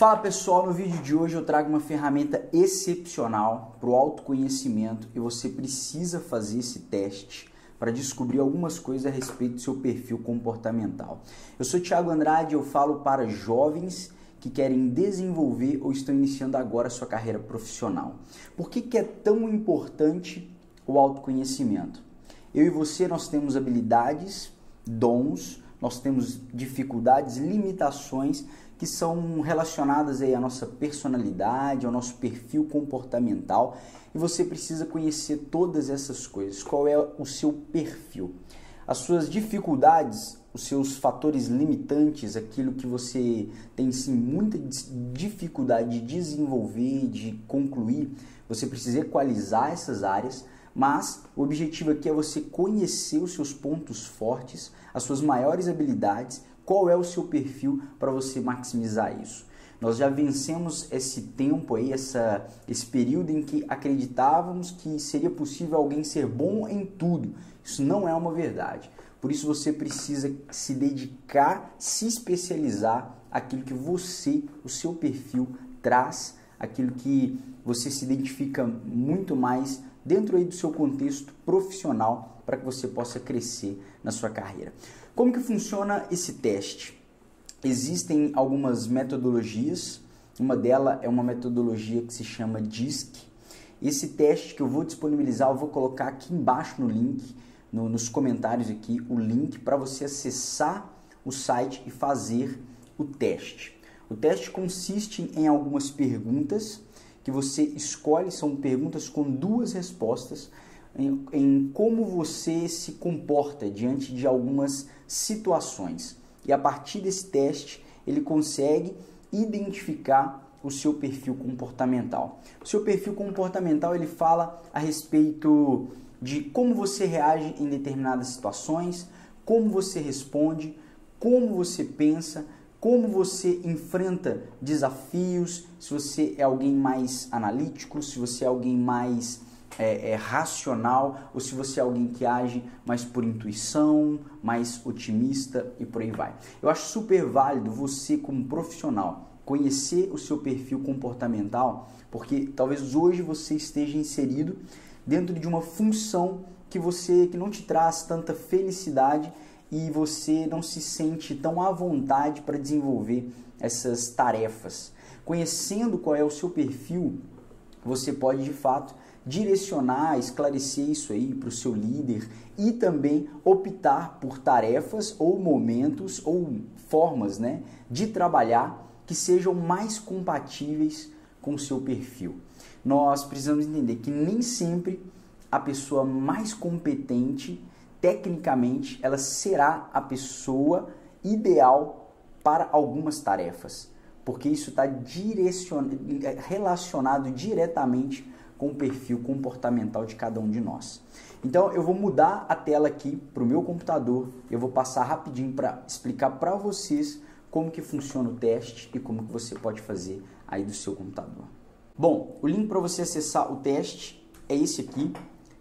Fala pessoal, no vídeo de hoje eu trago uma ferramenta excepcional para o autoconhecimento e você precisa fazer esse teste para descobrir algumas coisas a respeito do seu perfil comportamental. Eu sou Thiago Andrade, eu falo para jovens que querem desenvolver ou estão iniciando agora sua carreira profissional. Por que, que é tão importante o autoconhecimento? Eu e você nós temos habilidades, dons, nós temos dificuldades, limitações que são relacionadas aí à nossa personalidade, ao nosso perfil comportamental, e você precisa conhecer todas essas coisas. Qual é o seu perfil? As suas dificuldades, os seus fatores limitantes, aquilo que você tem sim muita dificuldade de desenvolver, de concluir, você precisa equalizar essas áreas mas o objetivo aqui é você conhecer os seus pontos fortes, as suas maiores habilidades, qual é o seu perfil para você maximizar isso. Nós já vencemos esse tempo aí, essa, esse período em que acreditávamos que seria possível alguém ser bom em tudo. Isso não é uma verdade. Por isso você precisa se dedicar, se especializar aquilo que você, o seu perfil traz, aquilo que você se identifica muito mais dentro aí do seu contexto profissional para que você possa crescer na sua carreira. Como que funciona esse teste? Existem algumas metodologias, uma delas é uma metodologia que se chama DISC. Esse teste que eu vou disponibilizar, eu vou colocar aqui embaixo no link, no, nos comentários aqui, o link para você acessar o site e fazer o teste. O teste consiste em algumas perguntas que você escolhe, são perguntas com duas respostas em, em como você se comporta diante de algumas situações. E a partir desse teste, ele consegue identificar o seu perfil comportamental. O seu perfil comportamental ele fala a respeito de como você reage em determinadas situações, como você responde, como você pensa, como você enfrenta desafios, se você é alguém mais analítico, se você é alguém mais é, é, racional ou se você é alguém que age mais por intuição, mais otimista e por aí vai. Eu acho super válido você, como profissional, conhecer o seu perfil comportamental, porque talvez hoje você esteja inserido dentro de uma função que você que não te traz tanta felicidade e você não se sente tão à vontade para desenvolver essas tarefas. Conhecendo qual é o seu perfil, você pode de fato direcionar, esclarecer isso aí para o seu líder e também optar por tarefas ou momentos ou formas né, de trabalhar que sejam mais compatíveis com o seu perfil. Nós precisamos entender que nem sempre a pessoa mais competente tecnicamente ela será a pessoa ideal para algumas tarefas, porque isso está relacionado diretamente com o perfil comportamental de cada um de nós. Então eu vou mudar a tela aqui para o meu computador, eu vou passar rapidinho para explicar para vocês como que funciona o teste e como que você pode fazer aí do seu computador. Bom, o link para você acessar o teste é esse aqui.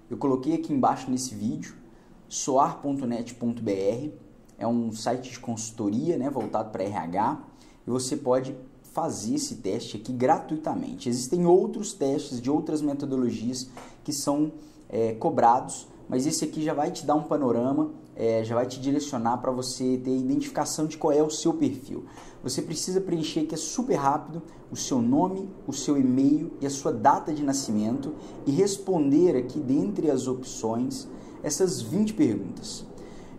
Eu coloquei aqui embaixo nesse vídeo soar.net.br. É um site de consultoria né, voltado para RH e você pode fazer esse teste aqui gratuitamente. Existem outros testes de outras metodologias que são é, cobrados, mas esse aqui já vai te dar um panorama, é, já vai te direcionar para você ter identificação de qual é o seu perfil. Você precisa preencher que é super rápido o seu nome, o seu e-mail e a sua data de nascimento e responder aqui dentre as opções essas 20 perguntas.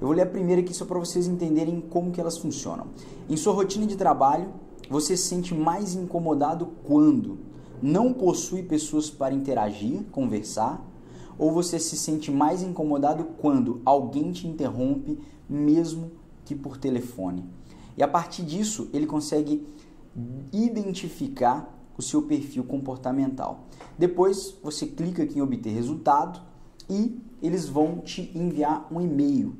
Eu vou ler a primeira aqui só para vocês entenderem como que elas funcionam. Em sua rotina de trabalho, você se sente mais incomodado quando não possui pessoas para interagir, conversar, ou você se sente mais incomodado quando alguém te interrompe, mesmo que por telefone. E a partir disso, ele consegue identificar o seu perfil comportamental. Depois, você clica aqui em obter resultado e eles vão te enviar um e-mail.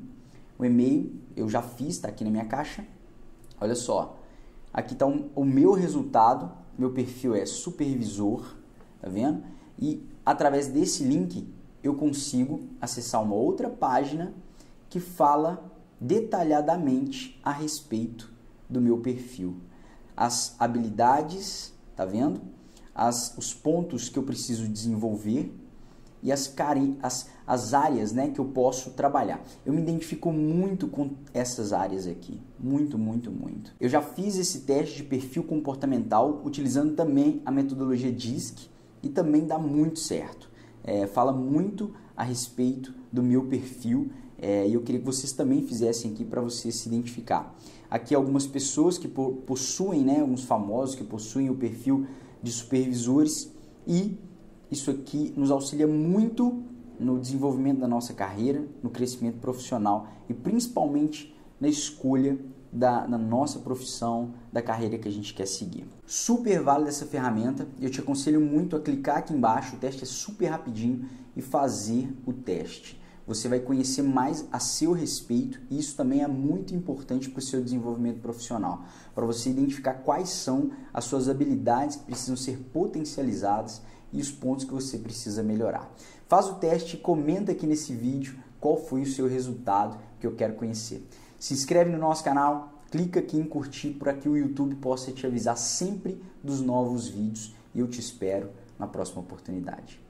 O e-mail eu já fiz, está aqui na minha caixa. Olha só, aqui está um, o meu resultado. Meu perfil é supervisor, tá vendo? E através desse link eu consigo acessar uma outra página que fala detalhadamente a respeito do meu perfil. as habilidades, tá vendo? As, os pontos que eu preciso desenvolver e as, as, as áreas né, que eu posso trabalhar. Eu me identifico muito com essas áreas aqui. Muito, muito, muito. Eu já fiz esse teste de perfil comportamental utilizando também a metodologia DISC e também dá muito certo. É, fala muito a respeito do meu perfil é, e eu queria que vocês também fizessem aqui para você se identificar. Aqui algumas pessoas que possuem, né, alguns famosos que possuem o perfil de supervisores e isso aqui nos auxilia muito no desenvolvimento da nossa carreira, no crescimento profissional e principalmente na escolha da, nossa profissão, da carreira que a gente quer seguir. Super válida essa ferramenta, eu te aconselho muito a clicar aqui embaixo, o teste é super rapidinho e fazer o teste. Você vai conhecer mais a seu respeito e isso também é muito importante para o seu desenvolvimento profissional, para você identificar quais são as suas habilidades que precisam ser potencializadas e os pontos que você precisa melhorar. Faz o teste e comenta aqui nesse vídeo qual foi o seu resultado que eu quero conhecer. Se inscreve no nosso canal, clica aqui em curtir para que o YouTube possa te avisar sempre dos novos vídeos e eu te espero na próxima oportunidade.